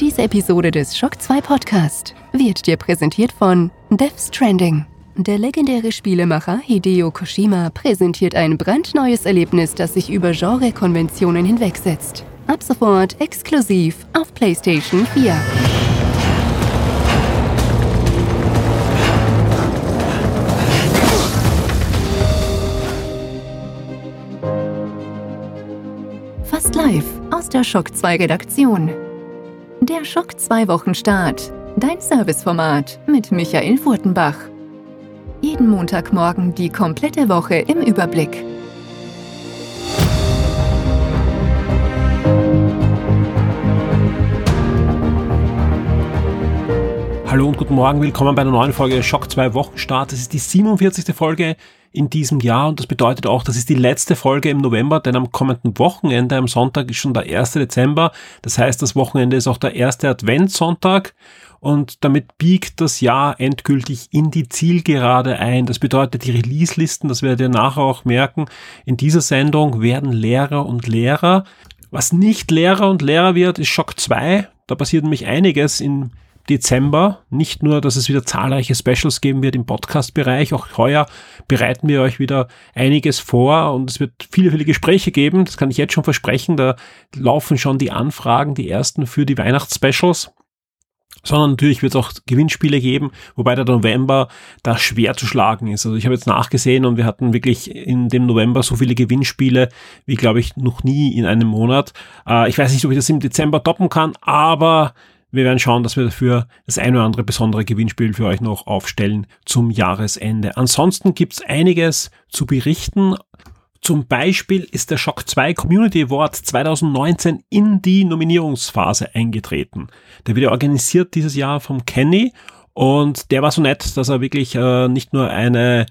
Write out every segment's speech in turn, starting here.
Diese Episode des Shock 2 Podcast wird dir präsentiert von Death Stranding. Der legendäre Spielemacher Hideo Koshima präsentiert ein brandneues Erlebnis, das sich über Genrekonventionen hinwegsetzt. Ab sofort exklusiv auf PlayStation 4. Fast live aus der Shock 2 Redaktion. Der Schock 2 Wochenstart. Dein Serviceformat mit Michael Furtenbach. Jeden Montagmorgen die komplette Woche im Überblick. Hallo und guten Morgen, willkommen bei einer neuen Folge Schock 2 Wochenstart. Das ist die 47. Folge in diesem Jahr und das bedeutet auch, das ist die letzte Folge im November, denn am kommenden Wochenende, am Sonntag ist schon der 1. Dezember. Das heißt, das Wochenende ist auch der erste Adventssonntag und damit biegt das Jahr endgültig in die Zielgerade ein. Das bedeutet, die Release-Listen, das werdet ihr nachher auch merken, in dieser Sendung werden Lehrer und Lehrer. Was nicht Lehrer und Lehrer wird, ist Schock 2. Da passiert nämlich einiges in Dezember. Nicht nur, dass es wieder zahlreiche Specials geben wird im Podcast-Bereich, auch heuer bereiten wir euch wieder einiges vor und es wird viele, viele Gespräche geben. Das kann ich jetzt schon versprechen. Da laufen schon die Anfragen, die ersten für die Weihnachtsspecials sondern natürlich wird es auch Gewinnspiele geben, wobei der November da schwer zu schlagen ist. Also ich habe jetzt nachgesehen und wir hatten wirklich in dem November so viele Gewinnspiele wie, glaube ich, noch nie in einem Monat. Äh, ich weiß nicht, ob ich das im Dezember toppen kann, aber wir werden schauen, dass wir dafür das ein oder andere besondere Gewinnspiel für euch noch aufstellen zum Jahresende. Ansonsten gibt's einiges zu berichten. Zum Beispiel ist der Shock 2 Community Award 2019 in die Nominierungsphase eingetreten. Der wird organisiert dieses Jahr vom Kenny und der war so nett, dass er wirklich äh, nicht nur eine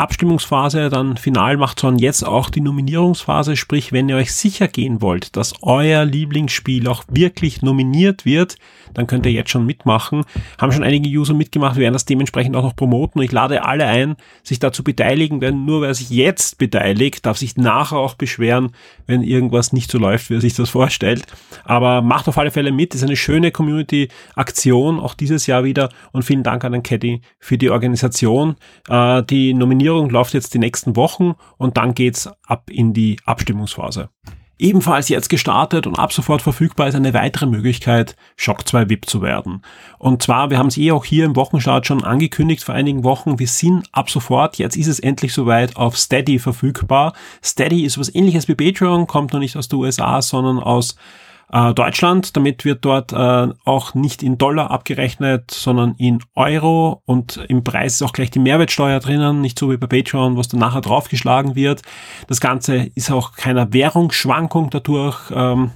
Abstimmungsphase dann final macht, sondern jetzt auch die Nominierungsphase, sprich, wenn ihr euch sicher gehen wollt, dass euer Lieblingsspiel auch wirklich nominiert wird, dann könnt ihr jetzt schon mitmachen. Haben schon einige User mitgemacht, wir werden das dementsprechend auch noch promoten. Ich lade alle ein, sich da zu beteiligen, denn nur wer sich jetzt beteiligt, darf sich nachher auch beschweren, wenn irgendwas nicht so läuft, wie er sich das vorstellt. Aber macht auf alle Fälle mit, ist eine schöne Community-Aktion, auch dieses Jahr wieder und vielen Dank an den Caddy für die Organisation. Äh, die Nominierung Nominierung läuft jetzt die nächsten Wochen und dann geht's ab in die Abstimmungsphase. Ebenfalls jetzt gestartet und ab sofort verfügbar ist eine weitere Möglichkeit, Shock 2 VIP zu werden. Und zwar, wir haben es eh auch hier im Wochenstart schon angekündigt vor einigen Wochen, wir sind ab sofort, jetzt ist es endlich soweit, auf Steady verfügbar. Steady ist was ähnliches wie Patreon, kommt noch nicht aus den USA, sondern aus äh, Deutschland. Damit wird dort äh, auch nicht in Dollar abgerechnet, sondern in Euro und im Preis ist auch gleich die Mehrwertsteuer drinnen, nicht so wie bei Patreon, was dann nachher draufgeschlagen wird. Das Ganze ist auch keiner Währungsschwankung dadurch ähm,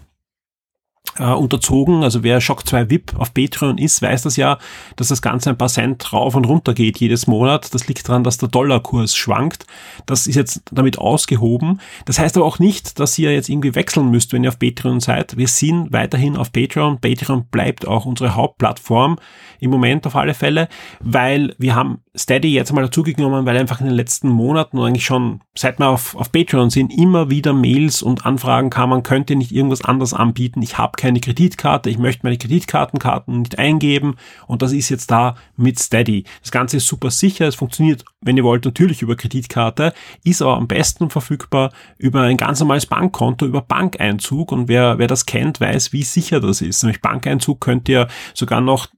äh, unterzogen. Also wer Shock 2 VIP auf Patreon ist, weiß das ja, dass das Ganze ein paar Cent rauf und runter geht jedes Monat. Das liegt daran, dass der Dollarkurs schwankt. Das ist jetzt damit ausgehoben. Das heißt aber auch nicht, dass ihr jetzt irgendwie wechseln müsst, wenn ihr auf Patreon seid. Wir sind weiterhin auf Patreon. Patreon bleibt auch unsere Hauptplattform im Moment auf alle Fälle, weil wir haben Steady jetzt mal dazugenommen, weil einfach in den letzten Monaten und eigentlich schon seit wir auf, auf Patreon sind, immer wieder Mails und Anfragen kamen, könnt ihr nicht irgendwas anderes anbieten? Ich habe keine Kreditkarte, ich möchte meine Kreditkartenkarten nicht eingeben und das ist jetzt da mit Steady. Das Ganze ist super sicher, es funktioniert, wenn ihr wollt, natürlich über Kreditkarte, ist aber am besten verfügbar über ein ganz normales Bankkonto, über Bankeinzug und wer, wer das kennt, weiß, wie sicher das ist. Nämlich Bankeinzug könnt ihr sogar noch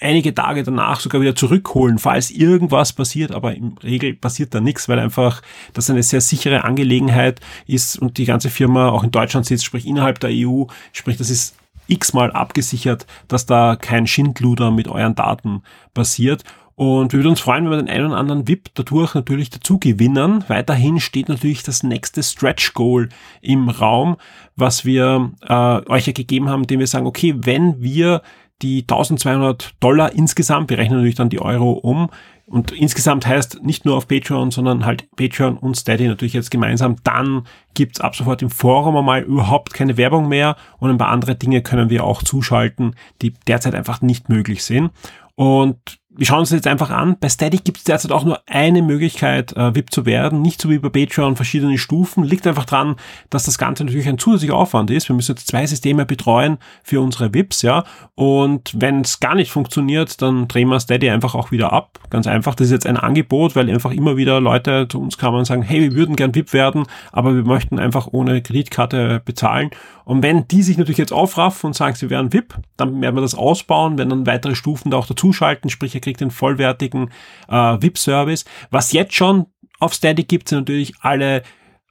einige Tage danach sogar wieder zurückholen, falls irgendwas passiert, aber im Regel passiert da nichts, weil einfach das eine sehr sichere Angelegenheit ist und die ganze Firma auch in Deutschland sitzt, sprich innerhalb der EU, sprich das ist x-mal abgesichert, dass da kein Schindluder mit euren Daten passiert. Und wir würden uns freuen, wenn wir den einen oder anderen VIP dadurch natürlich dazu gewinnen. Weiterhin steht natürlich das nächste Stretch Goal im Raum, was wir äh, euch ja gegeben haben, dem wir sagen, okay, wenn wir die 1200 Dollar insgesamt, wir rechnen natürlich dann die Euro um, und insgesamt heißt nicht nur auf Patreon, sondern halt Patreon und Steady natürlich jetzt gemeinsam. Dann gibt's ab sofort im Forum einmal überhaupt keine Werbung mehr und ein paar andere Dinge können wir auch zuschalten, die derzeit einfach nicht möglich sind. Und wir schauen uns jetzt einfach an. Bei Static gibt es derzeit auch nur eine Möglichkeit, äh, VIP zu werden. Nicht so wie bei Patreon verschiedene Stufen. Liegt einfach dran, dass das Ganze natürlich ein zusätzlicher Aufwand ist. Wir müssen jetzt zwei Systeme betreuen für unsere VIPs, ja. Und wenn es gar nicht funktioniert, dann drehen wir Steady einfach auch wieder ab. Ganz einfach. Das ist jetzt ein Angebot, weil einfach immer wieder Leute zu uns kamen und sagen, hey, wir würden gern VIP werden, aber wir möchten einfach ohne Kreditkarte bezahlen. Und wenn die sich natürlich jetzt aufraffen und sagen, sie wären VIP, dann werden wir das ausbauen, wenn dann weitere Stufen da auch dazuschalten, sprich ihr kriegt den vollwertigen äh, VIP-Service. Was jetzt schon auf Steady gibt, sind natürlich alle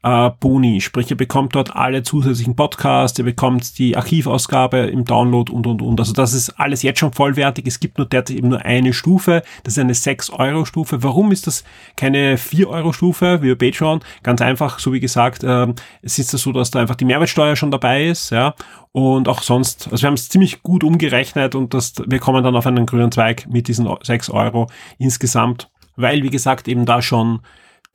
äh, Boni, sprich ihr bekommt dort alle zusätzlichen Podcasts, ihr bekommt die Archivausgabe im Download und und und. Also das ist alles jetzt schon vollwertig. Es gibt nur derzeit eben nur eine Stufe, das ist eine 6-Euro-Stufe. Warum ist das keine 4-Euro-Stufe wie bei Patreon? Ganz einfach, so wie gesagt, äh, es ist das so, dass da einfach die Mehrwertsteuer schon dabei ist, ja. Und auch sonst, also wir haben es ziemlich gut umgerechnet und das, wir kommen dann auf einen grünen Zweig mit diesen 6 Euro insgesamt, weil, wie gesagt, eben da schon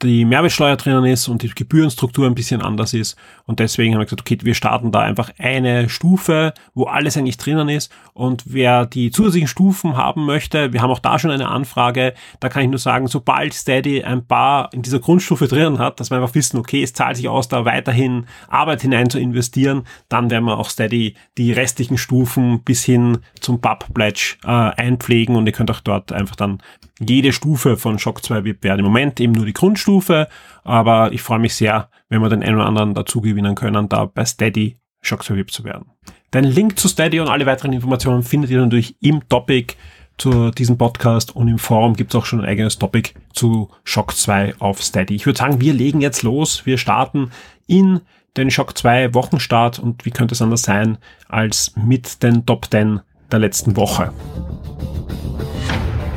die Mehrwertsteuer drinnen ist und die Gebührenstruktur ein bisschen anders ist. Und deswegen haben wir gesagt, okay, wir starten da einfach eine Stufe, wo alles eigentlich drinnen ist. Und wer die zusätzlichen Stufen haben möchte, wir haben auch da schon eine Anfrage, da kann ich nur sagen, sobald Steady ein paar in dieser Grundstufe drinnen hat, dass wir einfach wissen, okay, es zahlt sich aus, da weiterhin Arbeit hinein zu investieren, dann werden wir auch Steady die restlichen Stufen bis hin zum Pub Pledge äh, einpflegen und ihr könnt auch dort einfach dann jede Stufe von Shock 2 VIP werden. Im Moment eben nur die Grundstufe, aber ich freue mich sehr, wenn wir den einen oder anderen dazu gewinnen können, da bei Steady Shock 2 VIP zu werden. Den Link zu Steady und alle weiteren Informationen findet ihr natürlich im Topic zu diesem Podcast und im Forum gibt es auch schon ein eigenes Topic zu Shock 2 auf Steady. Ich würde sagen, wir legen jetzt los. Wir starten in den Shock 2 Wochenstart und wie könnte es anders sein als mit den Top 10 der letzten Woche.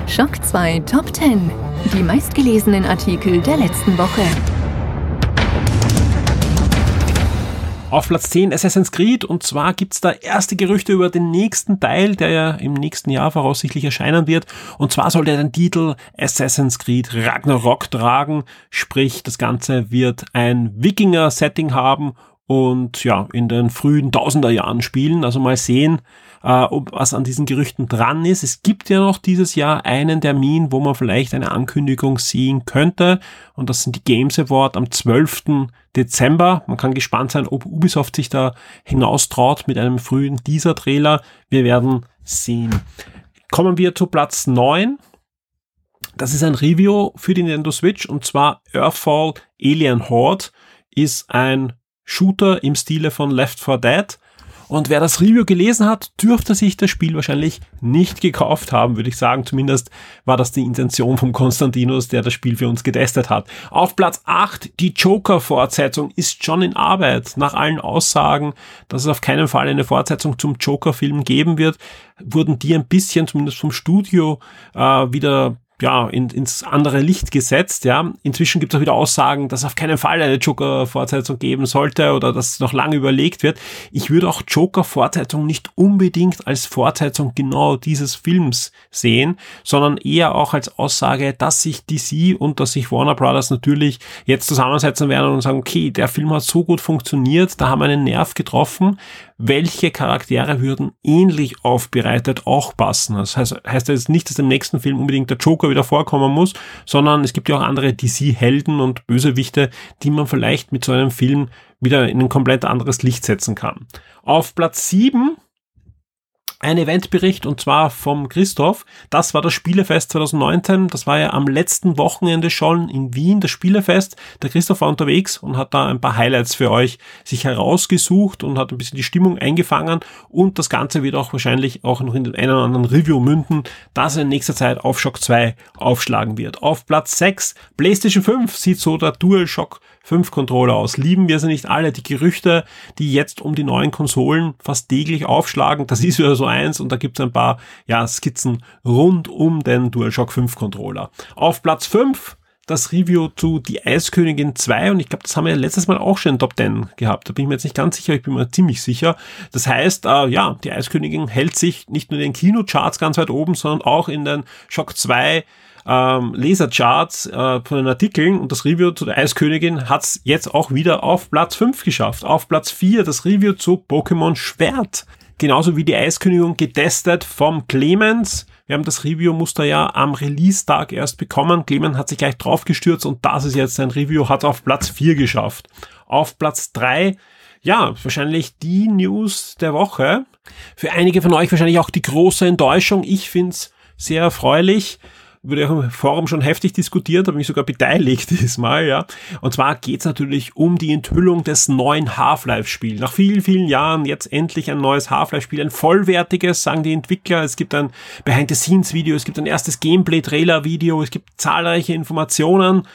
Schock 2 Top 10. Die meistgelesenen Artikel der letzten Woche. Auf Platz 10 Assassin's Creed und zwar gibt's da erste Gerüchte über den nächsten Teil, der ja im nächsten Jahr voraussichtlich erscheinen wird. Und zwar soll der den Titel Assassin's Creed Ragnarok tragen, sprich das Ganze wird ein Wikinger-Setting haben und ja, in den frühen Tausenderjahren spielen. Also mal sehen, äh, ob was an diesen Gerüchten dran ist. Es gibt ja noch dieses Jahr einen Termin, wo man vielleicht eine Ankündigung sehen könnte. Und das sind die Games Award am 12. Dezember. Man kann gespannt sein, ob Ubisoft sich da hinaustraut mit einem frühen Teaser-Trailer. Wir werden sehen. Kommen wir zu Platz 9. Das ist ein Review für die Nintendo Switch und zwar Earthfall Alien Horde ist ein Shooter im Stile von Left 4 Dead und wer das Review gelesen hat, dürfte sich das Spiel wahrscheinlich nicht gekauft haben, würde ich sagen. Zumindest war das die Intention vom Konstantinos, der das Spiel für uns getestet hat. Auf Platz 8, die Joker-Fortsetzung ist schon in Arbeit. Nach allen Aussagen, dass es auf keinen Fall eine Fortsetzung zum Joker-Film geben wird, wurden die ein bisschen, zumindest vom Studio, äh, wieder ja, in, ins andere Licht gesetzt. Ja. Inzwischen gibt es auch wieder Aussagen, dass auf keinen Fall eine Joker-Fortsetzung geben sollte oder dass noch lange überlegt wird. Ich würde auch Joker-Fortsetzung nicht unbedingt als Fortsetzung genau dieses Films sehen, sondern eher auch als Aussage, dass sich DC und dass sich Warner Brothers natürlich jetzt zusammensetzen werden und sagen, okay, der Film hat so gut funktioniert, da haben wir einen Nerv getroffen, welche Charaktere würden ähnlich aufbereitet auch passen. Das heißt, heißt jetzt nicht, dass im nächsten Film unbedingt der Joker wieder vorkommen muss, sondern es gibt ja auch andere DC-Helden und Bösewichte, die man vielleicht mit so einem Film wieder in ein komplett anderes Licht setzen kann. Auf Platz 7 ein Eventbericht und zwar vom Christoph. Das war das Spielefest 2019. Das war ja am letzten Wochenende schon in Wien, das Spielefest. Der Christoph war unterwegs und hat da ein paar Highlights für euch sich herausgesucht und hat ein bisschen die Stimmung eingefangen und das Ganze wird auch wahrscheinlich auch noch in den einen oder anderen Review münden, dass er in nächster Zeit auf Shock 2 aufschlagen wird. Auf Platz 6 PlayStation 5 sieht so der DualShock 5 Controller aus. Lieben wir sie nicht alle? Die Gerüchte, die jetzt um die neuen Konsolen fast täglich aufschlagen, das ist wieder so eins und da gibt es ein paar ja, Skizzen rund um den DualShock 5 Controller. Auf Platz 5 das Review zu Die Eiskönigin 2 und ich glaube, das haben wir letztes Mal auch schon in Top 10 gehabt. Da bin ich mir jetzt nicht ganz sicher, ich bin mir ziemlich sicher. Das heißt, äh, ja, Die Eiskönigin hält sich nicht nur in den Kinocharts ganz weit oben, sondern auch in den Shock 2 ähm, Lesercharts äh, von den Artikeln und das Review zu der Eiskönigin hat's jetzt auch wieder auf Platz 5 geschafft. Auf Platz 4 das Review zu Pokémon Schwert genauso wie die Eiskönigin getestet vom Clemens. Wir haben das Review-Muster ja am Release-Tag erst bekommen. Clemens hat sich gleich draufgestürzt und das ist jetzt sein Review, hat auf Platz 4 geschafft. Auf Platz 3 ja, wahrscheinlich die News der Woche. Für einige von euch wahrscheinlich auch die große Enttäuschung. Ich find's sehr erfreulich wurde auch im Forum schon heftig diskutiert, habe mich sogar beteiligt diesmal, ja. Und zwar geht's natürlich um die Enthüllung des neuen Half-Life-Spiels. Nach vielen, vielen Jahren jetzt endlich ein neues Half-Life-Spiel, ein vollwertiges, sagen die Entwickler. Es gibt ein Behind-the-Scenes-Video, es gibt ein erstes Gameplay-Trailer-Video, es gibt zahlreiche Informationen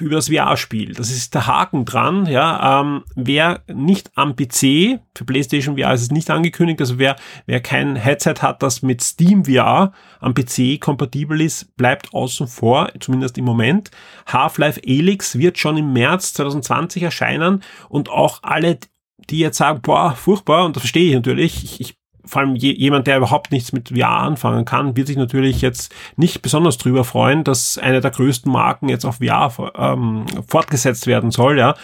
über das VR-Spiel. Das ist der Haken dran. Ja, ähm, wer nicht am PC, für PlayStation VR ist es nicht angekündigt, also wer, wer kein Headset hat, das mit Steam VR am PC kompatibel ist, bleibt außen vor, zumindest im Moment. Half-Life Elix wird schon im März 2020 erscheinen und auch alle, die jetzt sagen, boah, furchtbar, und das verstehe ich natürlich, ich, ich vor allem je, jemand, der überhaupt nichts mit VR anfangen kann, wird sich natürlich jetzt nicht besonders drüber freuen, dass eine der größten Marken jetzt auf VR ähm, fortgesetzt werden soll, ja.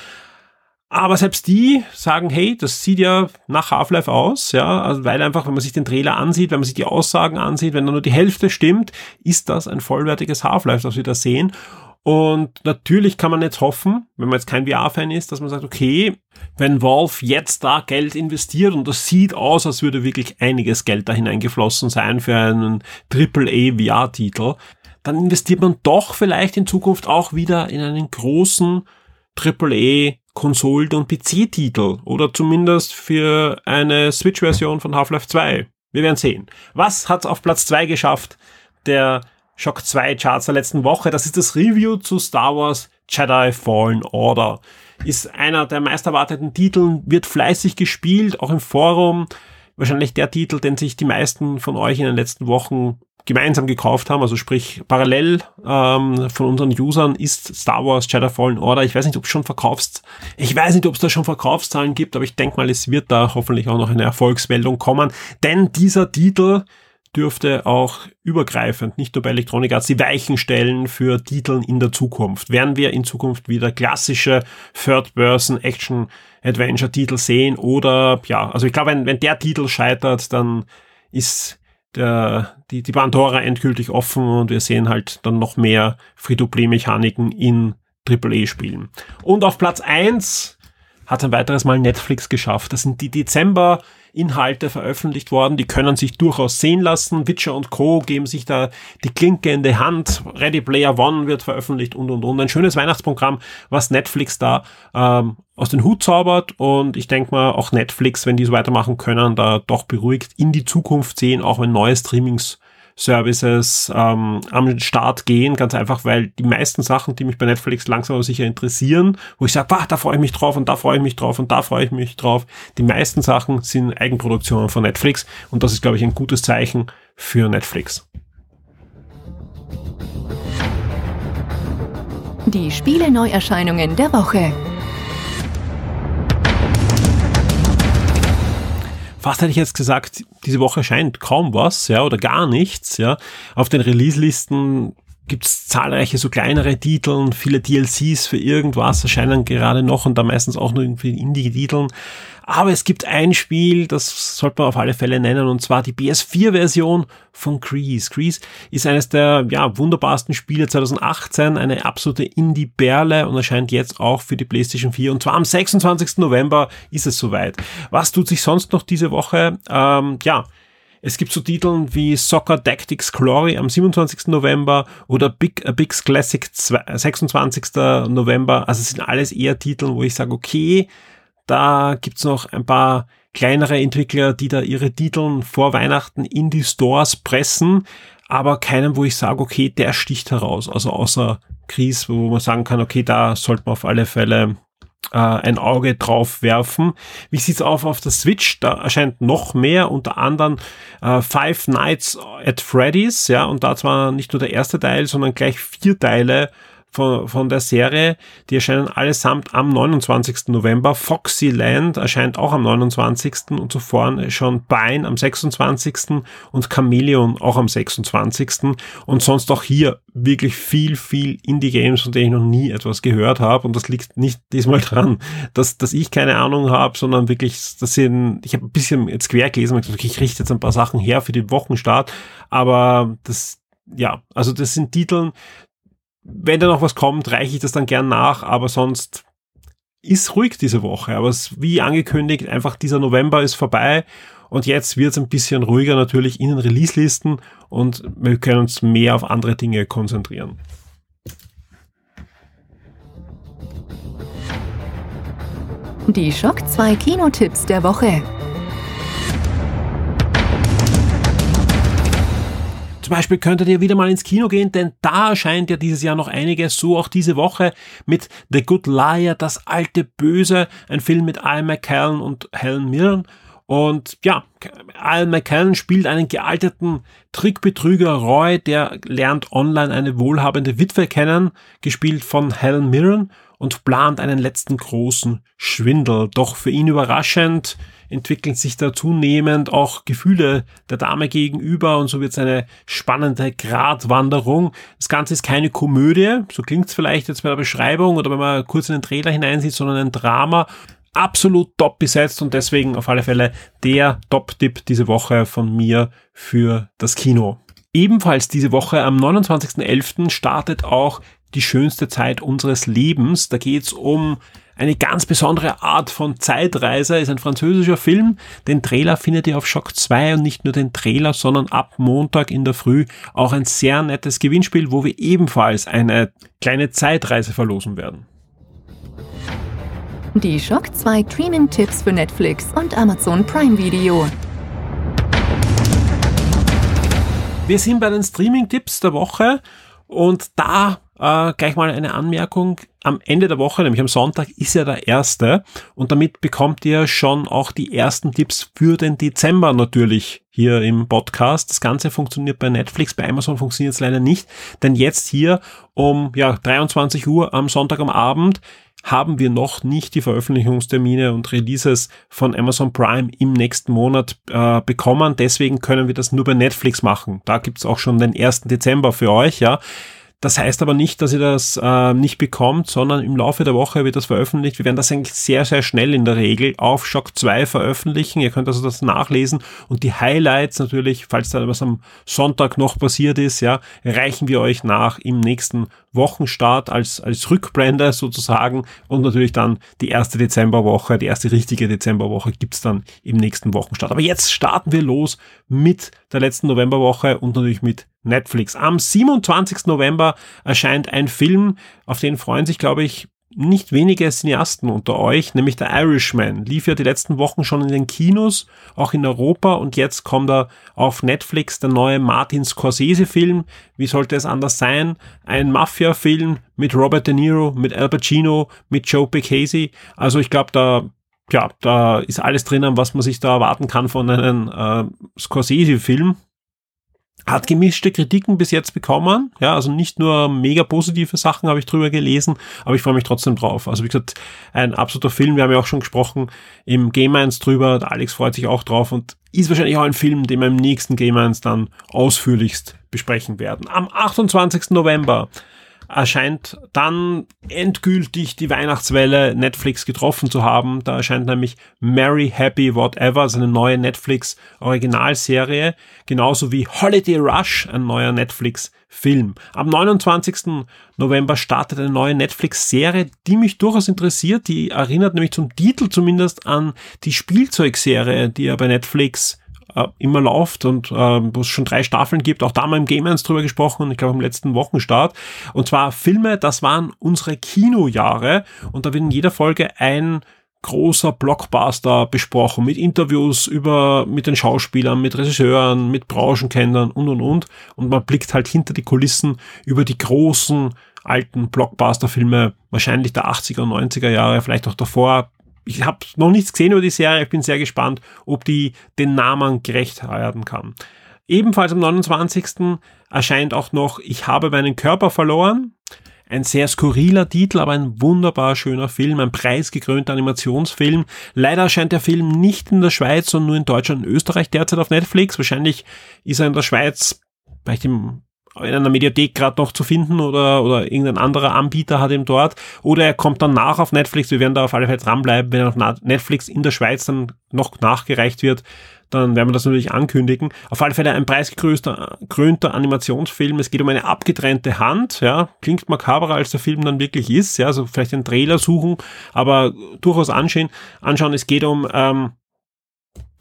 Aber selbst die sagen, hey, das sieht ja nach Half-Life aus, ja, also weil einfach, wenn man sich den Trailer ansieht, wenn man sich die Aussagen ansieht, wenn da nur die Hälfte stimmt, ist das ein vollwertiges Half-Life, das wir da sehen. Und natürlich kann man jetzt hoffen, wenn man jetzt kein VR-Fan ist, dass man sagt, okay, wenn Valve jetzt da Geld investiert und das sieht aus, als würde wirklich einiges Geld da hineingeflossen sein für einen AAA VR-Titel, dann investiert man doch vielleicht in Zukunft auch wieder in einen großen AAA Konsolen- und PC-Titel oder zumindest für eine Switch-Version von Half-Life 2. Wir werden sehen. Was hat's auf Platz 2 geschafft? Der Shock 2 Charts der letzten Woche. Das ist das Review zu Star Wars Jedi Fallen Order. Ist einer der meist erwarteten Titel, wird fleißig gespielt, auch im Forum. Wahrscheinlich der Titel, den sich die meisten von euch in den letzten Wochen gemeinsam gekauft haben, also sprich parallel ähm, von unseren Usern ist Star Wars Jedi Fallen Order. Ich weiß nicht, ob es schon verkaufst. Ich weiß nicht, ob es da schon Verkaufszahlen gibt, aber ich denke mal, es wird da hoffentlich auch noch eine Erfolgsmeldung kommen, denn dieser Titel dürfte auch übergreifend, nicht nur bei Electronic Arts, die Weichen stellen für Titeln in der Zukunft. Werden wir in Zukunft wieder klassische Third-Person-Action-Adventure-Titel sehen oder, ja, also ich glaube, wenn, wenn der Titel scheitert, dann ist der, die, die Pandora endgültig offen und wir sehen halt dann noch mehr Free-to-Play-Mechaniken in AAA-Spielen. Und auf Platz eins hat ein weiteres Mal Netflix geschafft. Das sind die Dezember Inhalte veröffentlicht worden, die können sich durchaus sehen lassen. Witcher und Co. geben sich da die Klinke in die Hand. Ready Player One wird veröffentlicht und und und. Ein schönes Weihnachtsprogramm, was Netflix da ähm, aus den Hut zaubert und ich denke mal auch Netflix, wenn die so weitermachen können, da doch beruhigt in die Zukunft sehen, auch wenn neue Streamings Services ähm, am Start gehen, ganz einfach, weil die meisten Sachen, die mich bei Netflix langsam aber sicher interessieren, wo ich sage, da freue ich mich drauf und da freue ich mich drauf und da freue ich mich drauf, die meisten Sachen sind Eigenproduktionen von Netflix und das ist, glaube ich, ein gutes Zeichen für Netflix. Die Spiele-Neuerscheinungen der Woche. Fast hätte ich jetzt gesagt, diese Woche scheint kaum was, ja, oder gar nichts, ja. Auf den Release-Listen gibt's zahlreiche so kleinere Titel viele DLCs für irgendwas erscheinen gerade noch und da meistens auch nur irgendwie Indie-Titeln. Aber es gibt ein Spiel, das sollte man auf alle Fälle nennen, und zwar die PS4-Version von Grease. Grease ist eines der ja, wunderbarsten Spiele 2018, eine absolute Indie-Perle und erscheint jetzt auch für die PlayStation 4. Und zwar am 26. November ist es soweit. Was tut sich sonst noch diese Woche? Ähm, ja, es gibt so Titeln wie Soccer Tactics Glory am 27. November oder Big, A Big's Classic 26. November. Also es sind alles eher Titel, wo ich sage, okay, da gibt's noch ein paar kleinere Entwickler, die da ihre Titeln vor Weihnachten in die Stores pressen, aber keinen, wo ich sage, okay, der sticht heraus. Also außer Chris, wo man sagen kann, okay, da sollte man auf alle Fälle äh, ein Auge drauf werfen. Wie sieht's auf auf der Switch? Da erscheint noch mehr, unter anderem äh, Five Nights at Freddy's, ja, und da zwar nicht nur der erste Teil, sondern gleich vier Teile von, von der Serie. Die erscheinen allesamt am 29. November. Foxyland erscheint auch am 29. und zuvor schon Bine am 26. und Chameleon auch am 26. Und sonst auch hier wirklich viel, viel Indie-Games, von denen ich noch nie etwas gehört habe. Und das liegt nicht diesmal dran, dass, dass ich keine Ahnung habe, sondern wirklich, das sind, ich habe ein bisschen jetzt quer gelesen, ich richte jetzt ein paar Sachen her für den Wochenstart, aber das, ja, also das sind Titeln, wenn da noch was kommt, reiche ich das dann gern nach, aber sonst ist ruhig diese Woche. Aber es, wie angekündigt, einfach dieser November ist vorbei und jetzt wird es ein bisschen ruhiger natürlich in den Release-Listen und wir können uns mehr auf andere Dinge konzentrieren. Die Schock 2 Kinotipps der Woche. Zum Beispiel könntet ihr wieder mal ins Kino gehen, denn da erscheint ja dieses Jahr noch einiges, so auch diese Woche mit The Good Liar, das alte Böse, ein Film mit Al McCallan und Helen Mirren. Und ja, Al McCallan spielt einen gealterten Trickbetrüger Roy, der lernt online eine wohlhabende Witwe kennen, gespielt von Helen Mirren und plant einen letzten großen Schwindel. Doch für ihn überraschend entwickeln sich da zunehmend auch Gefühle der Dame gegenüber und so wird es eine spannende Gratwanderung. Das Ganze ist keine Komödie, so klingt es vielleicht jetzt bei der Beschreibung oder wenn man kurz in den Trailer hineinsieht, sondern ein Drama. Absolut top besetzt und deswegen auf alle Fälle der Top-Tipp diese Woche von mir für das Kino. Ebenfalls diese Woche am 29.11. startet auch die schönste Zeit unseres Lebens. Da geht es um eine ganz besondere Art von Zeitreise, ist ein französischer Film. Den Trailer findet ihr auf Shock 2 und nicht nur den Trailer, sondern ab Montag in der Früh auch ein sehr nettes Gewinnspiel, wo wir ebenfalls eine kleine Zeitreise verlosen werden. Die Shock 2 Streaming-Tipps für Netflix und Amazon Prime Video. Wir sind bei den Streaming-Tipps der Woche und da äh, gleich mal eine Anmerkung. Am Ende der Woche, nämlich am Sonntag, ist ja der erste und damit bekommt ihr schon auch die ersten Tipps für den Dezember natürlich hier im Podcast. Das Ganze funktioniert bei Netflix, bei Amazon funktioniert es leider nicht, denn jetzt hier um ja 23 Uhr am Sonntag am Abend haben wir noch nicht die Veröffentlichungstermine und Releases von Amazon Prime im nächsten Monat äh, bekommen. Deswegen können wir das nur bei Netflix machen. Da gibt's auch schon den 1. Dezember für euch, ja. Das heißt aber nicht, dass ihr das äh, nicht bekommt, sondern im Laufe der Woche wird das veröffentlicht. Wir werden das eigentlich sehr, sehr schnell in der Regel auf Shock 2 veröffentlichen. Ihr könnt also das nachlesen und die Highlights natürlich, falls da was am Sonntag noch passiert ist, ja, reichen wir euch nach im nächsten Wochenstart als, als Rückblende sozusagen und natürlich dann die erste Dezemberwoche, die erste richtige Dezemberwoche gibt's dann im nächsten Wochenstart. Aber jetzt starten wir los mit der letzten Novemberwoche und natürlich mit Netflix. Am 27. November erscheint ein Film, auf den freuen sich, glaube ich, nicht wenige Cineasten unter euch, nämlich der Irishman. Lief ja die letzten Wochen schon in den Kinos, auch in Europa und jetzt kommt er auf Netflix, der neue Martin Scorsese-Film. Wie sollte es anders sein? Ein Mafia-Film mit Robert De Niro, mit Al Pacino, mit Joe Pesci. Also ich glaube, da ja, da ist alles drinnen, was man sich da erwarten kann von einem äh, Scorsese-Film. Hat gemischte Kritiken bis jetzt bekommen. Ja, also nicht nur mega positive Sachen habe ich drüber gelesen, aber ich freue mich trotzdem drauf. Also wie gesagt, ein absoluter Film. Wir haben ja auch schon gesprochen im Game 1 drüber. Der Alex freut sich auch drauf und ist wahrscheinlich auch ein Film, den wir im nächsten Game 1 dann ausführlichst besprechen werden. Am 28. November erscheint dann endgültig die Weihnachtswelle Netflix getroffen zu haben. Da erscheint nämlich Merry Happy Whatever, also eine neue Netflix Originalserie, genauso wie Holiday Rush, ein neuer Netflix Film. Am 29. November startet eine neue Netflix-Serie, die mich durchaus interessiert. Die erinnert nämlich zum Titel zumindest an die Spielzeugserie, die ja bei Netflix äh, immer läuft und äh, wo es schon drei Staffeln gibt. Auch da wir im Game 1 drüber gesprochen, ich glaube im letzten Wochenstart. Und zwar Filme, das waren unsere Kinojahre und da wird in jeder Folge ein großer Blockbuster besprochen, mit Interviews über, mit den Schauspielern, mit Regisseuren, mit Branchenkennern und und und. Und man blickt halt hinter die Kulissen über die großen alten Blockbuster-Filme, wahrscheinlich der 80er, 90er Jahre, vielleicht auch davor, ich habe noch nichts gesehen über die Serie, ich bin sehr gespannt, ob die den Namen gerecht werden kann. Ebenfalls am 29. erscheint auch noch Ich habe meinen Körper verloren. ein sehr skurriler Titel, aber ein wunderbar schöner Film, ein preisgekrönter Animationsfilm. Leider erscheint der Film nicht in der Schweiz, sondern nur in Deutschland und Österreich derzeit auf Netflix. Wahrscheinlich ist er in der Schweiz vielleicht im in einer Mediathek gerade noch zu finden oder, oder irgendein anderer Anbieter hat ihn dort. Oder er kommt dann nach auf Netflix. Wir werden da auf alle Fälle dranbleiben, wenn er auf Netflix in der Schweiz dann noch nachgereicht wird dann werden wir das natürlich ankündigen. Auf alle Fälle ein preisgekrönter Animationsfilm. Es geht um eine abgetrennte Hand, ja, klingt makaberer, als der Film dann wirklich ist, ja, also vielleicht einen Trailer suchen, aber durchaus anschauen. anschauen. Es geht um ähm,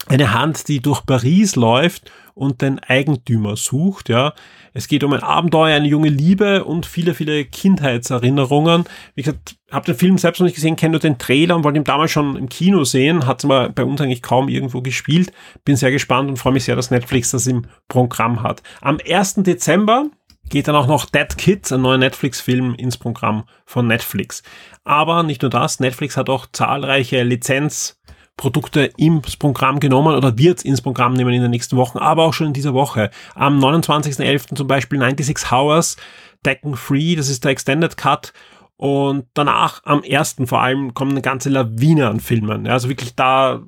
eine Hand, die durch Paris läuft und den Eigentümer sucht, ja. Es geht um ein Abenteuer, eine junge Liebe und viele, viele Kindheitserinnerungen. Wie gesagt, habe den Film selbst noch nicht gesehen, kenne nur den Trailer und wollte ihn damals schon im Kino sehen, hat es aber bei uns eigentlich kaum irgendwo gespielt. Bin sehr gespannt und freue mich sehr, dass Netflix das im Programm hat. Am 1. Dezember geht dann auch noch Dead Kids, ein neuer Netflix-Film, ins Programm von Netflix. Aber nicht nur das, Netflix hat auch zahlreiche Lizenz- Produkte ins Programm genommen oder wird ins Programm nehmen in den nächsten Wochen, aber auch schon in dieser Woche. Am 29.11. zum Beispiel 96 Hours, Decken Free, das ist der Extended Cut. Und danach am ersten vor allem kommen eine ganze Lawine an Filmen. Ja, also wirklich da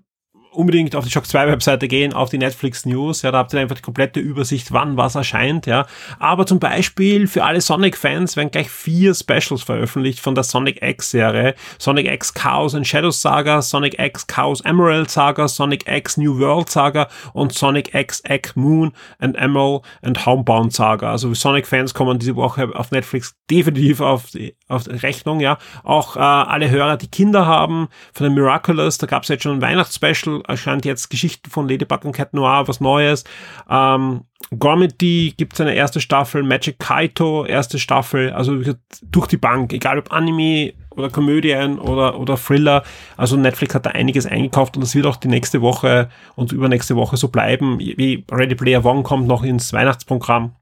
unbedingt auf die Shock 2 Webseite gehen, auf die Netflix News, ja, da habt ihr einfach die komplette Übersicht, wann was erscheint, ja. Aber zum Beispiel für alle Sonic-Fans werden gleich vier Specials veröffentlicht von der Sonic X Serie. Sonic X Chaos and Shadows Saga, Sonic X Chaos Emerald Saga, Sonic X New World Saga und Sonic X Egg Moon and Emerald and Homebound Saga. Also Sonic-Fans kommen diese Woche auf Netflix definitiv auf die, auf die Rechnung, ja. Auch äh, alle Hörer, die Kinder haben, von den Miraculous, da gab es jetzt schon ein Weihnachtsspecial erscheint jetzt Geschichten von Ladybug und Cat Noir, was Neues. Ähm, Gormity gibt es eine erste Staffel, Magic Kaito, erste Staffel, also durch die Bank, egal ob Anime oder Komödien oder, oder Thriller. Also Netflix hat da einiges eingekauft und das wird auch die nächste Woche und übernächste Woche so bleiben. Wie Ready Player One kommt noch ins Weihnachtsprogramm.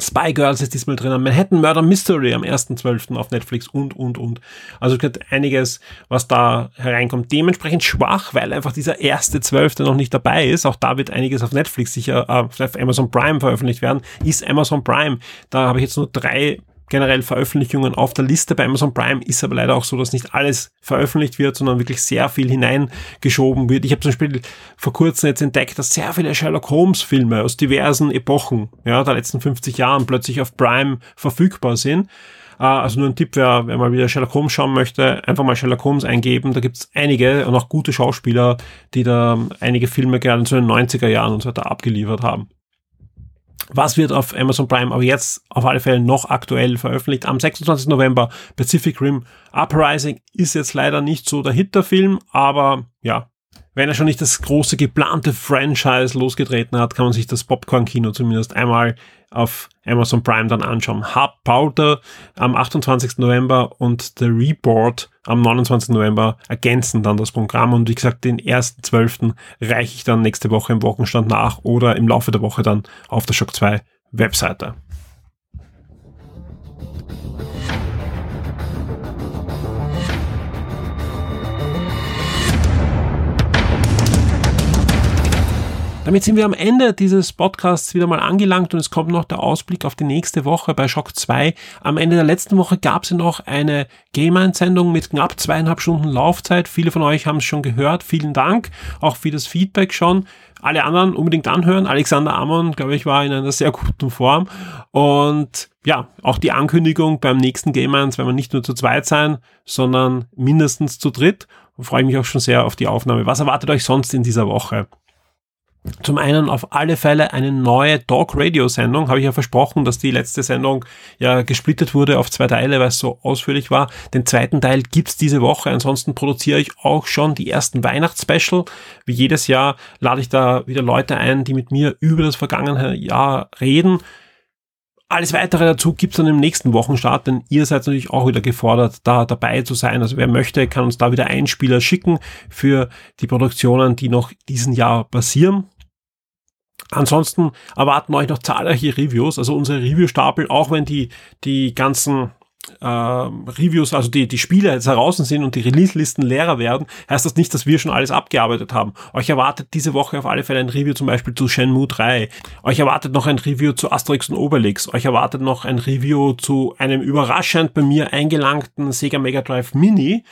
Spy Girls ist diesmal drin, Manhattan Murder Mystery am 1.12. auf Netflix und, und, und. Also es gibt einiges, was da hereinkommt. Dementsprechend schwach, weil einfach dieser erste Zwölfte noch nicht dabei ist. Auch da wird einiges auf Netflix sicher, äh, auf Amazon Prime veröffentlicht werden. Ist Amazon Prime. Da habe ich jetzt nur drei generell Veröffentlichungen auf der Liste bei Amazon Prime ist aber leider auch so, dass nicht alles veröffentlicht wird, sondern wirklich sehr viel hineingeschoben wird. Ich habe zum Beispiel vor kurzem jetzt entdeckt, dass sehr viele Sherlock Holmes Filme aus diversen Epochen, ja, der letzten 50 Jahren plötzlich auf Prime verfügbar sind. Äh, also nur ein Tipp, wer, wer mal wieder Sherlock Holmes schauen möchte, einfach mal Sherlock Holmes eingeben. Da gibt's einige und auch gute Schauspieler, die da einige Filme gerade in so den 90er Jahren und so weiter abgeliefert haben. Was wird auf Amazon Prime aber jetzt auf alle Fälle noch aktuell veröffentlicht? Am 26. November Pacific Rim Uprising ist jetzt leider nicht so der Hitterfilm, aber ja, wenn er schon nicht das große geplante Franchise losgetreten hat, kann man sich das Popcorn-Kino zumindest einmal auf Amazon Prime dann anschauen. Hub Powder am 28. November und The Report am 29. November ergänzen dann das Programm und wie gesagt, den ersten 12. reiche ich dann nächste Woche im Wochenstand nach oder im Laufe der Woche dann auf der Shock 2 Webseite. Damit sind wir am Ende dieses Podcasts wieder mal angelangt und es kommt noch der Ausblick auf die nächste Woche bei Shock 2. Am Ende der letzten Woche gab es noch eine Game-Einsendung mit knapp zweieinhalb Stunden Laufzeit. Viele von euch haben es schon gehört. Vielen Dank auch für das Feedback schon. Alle anderen unbedingt anhören. Alexander Amon, glaube ich, war in einer sehr guten Form. Und ja, auch die Ankündigung beim nächsten Game 1 werden wir nicht nur zu zweit sein, sondern mindestens zu dritt. Und freue mich auch schon sehr auf die Aufnahme. Was erwartet euch sonst in dieser Woche? Zum einen auf alle Fälle eine neue Talk Radio Sendung. Habe ich ja versprochen, dass die letzte Sendung ja gesplittet wurde auf zwei Teile, weil es so ausführlich war. Den zweiten Teil gibt's diese Woche. Ansonsten produziere ich auch schon die ersten Weihnachtsspecial. Wie jedes Jahr lade ich da wieder Leute ein, die mit mir über das vergangene Jahr reden. Alles weitere dazu gibt's dann im nächsten Wochenstart, denn ihr seid natürlich auch wieder gefordert, da dabei zu sein. Also wer möchte, kann uns da wieder Einspieler schicken für die Produktionen, die noch diesen Jahr passieren. Ansonsten erwarten euch noch zahlreiche Reviews, also unsere Reviewstapel, auch wenn die, die ganzen äh, Reviews, also die, die Spiele jetzt heraus sind und die Release-Listen leerer werden, heißt das nicht, dass wir schon alles abgearbeitet haben. Euch erwartet diese Woche auf alle Fälle ein Review zum Beispiel zu Shenmue 3. Euch erwartet noch ein Review zu Asterix und Obelix. Euch erwartet noch ein Review zu einem überraschend bei mir eingelangten Sega Mega Drive Mini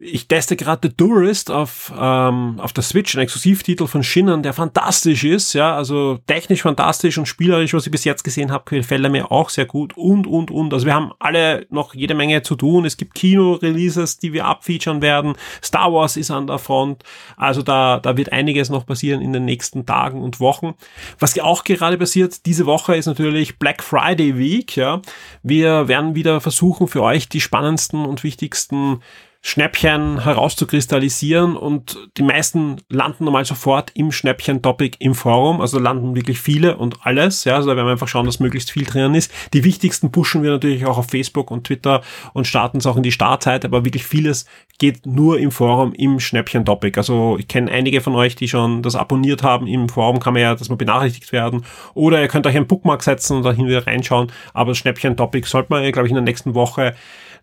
ich teste gerade The Tourist auf, ähm, auf der Switch, ein Exklusivtitel von Shinnen, der fantastisch ist, ja, also technisch fantastisch und spielerisch, was ich bis jetzt gesehen habe, gefällt er mir auch sehr gut und, und, und. Also wir haben alle noch jede Menge zu tun. Es gibt Kino-Releases, die wir abfeaturen werden. Star Wars ist an der Front. Also da, da wird einiges noch passieren in den nächsten Tagen und Wochen. Was auch gerade passiert, diese Woche ist natürlich Black Friday Week, ja. Wir werden wieder versuchen, für euch die spannendsten und wichtigsten Schnäppchen herauszukristallisieren und die meisten landen normal sofort im Schnäppchen-Topic im Forum, also landen wirklich viele und alles, ja, also da werden wir einfach schauen, dass möglichst viel drin ist. Die wichtigsten pushen wir natürlich auch auf Facebook und Twitter und starten es auch in die Startzeit, aber wirklich vieles geht nur im Forum im Schnäppchen-Topic. Also ich kenne einige von euch, die schon das abonniert haben. Im Forum kann man ja, dass man benachrichtigt werden. Oder ihr könnt euch einen Bookmark setzen und da hin wieder reinschauen. Aber das Schnäppchen-Topic sollte man, glaube ich, in der nächsten Woche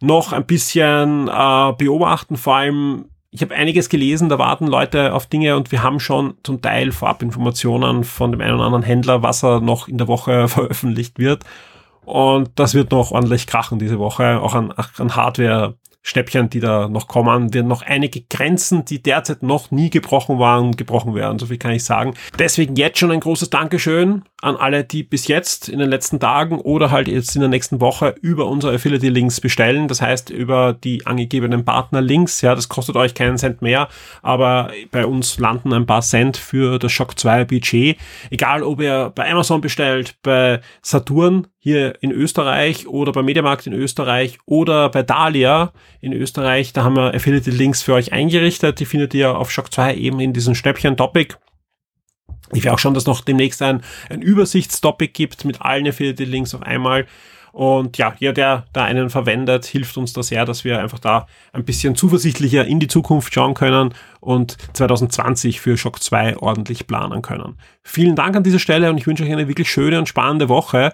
noch ein bisschen äh, beobachten. Vor allem, ich habe einiges gelesen, da warten Leute auf Dinge und wir haben schon zum Teil Vorabinformationen von dem einen oder anderen Händler, was er noch in der Woche veröffentlicht wird. Und das wird noch ordentlich krachen diese Woche, auch an, an Hardware Schnäppchen, die da noch kommen, werden noch einige Grenzen, die derzeit noch nie gebrochen waren, gebrochen werden. So viel kann ich sagen. Deswegen jetzt schon ein großes Dankeschön an alle, die bis jetzt in den letzten Tagen oder halt jetzt in der nächsten Woche über unsere Affiliate-Links bestellen. Das heißt, über die angegebenen Partner-Links. Ja, das kostet euch keinen Cent mehr, aber bei uns landen ein paar Cent für das Shock 2 Budget. Egal, ob ihr bei Amazon bestellt, bei Saturn hier in Österreich oder bei Mediamarkt in Österreich oder bei Dahlia in Österreich. Da haben wir Affiliate-Links für euch eingerichtet. Die findet ihr auf Shock 2 eben in diesem Schnäppchen-Topic. Ich will auch schon, dass noch demnächst ein, ein Übersichtstopic gibt mit allen Affiliate-Links auf einmal. Und ja, jeder, der da einen verwendet, hilft uns da sehr, dass wir einfach da ein bisschen zuversichtlicher in die Zukunft schauen können und 2020 für Shock 2 ordentlich planen können. Vielen Dank an dieser Stelle und ich wünsche euch eine wirklich schöne und spannende Woche.